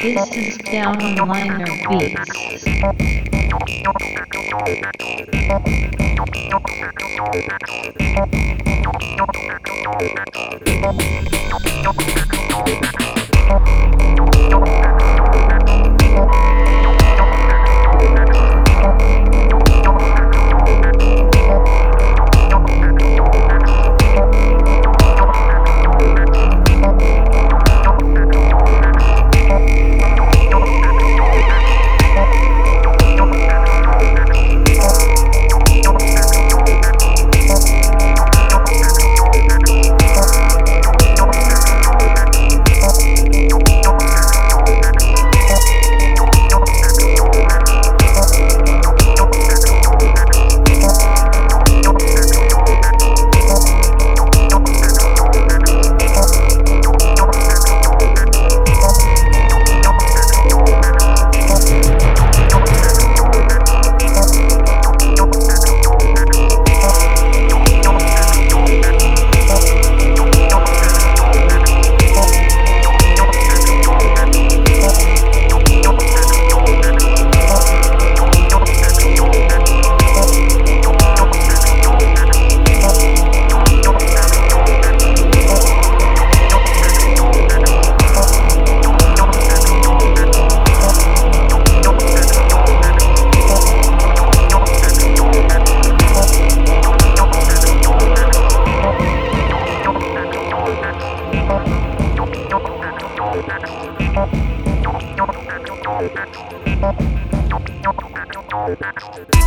This is down on liner beats. Thank you.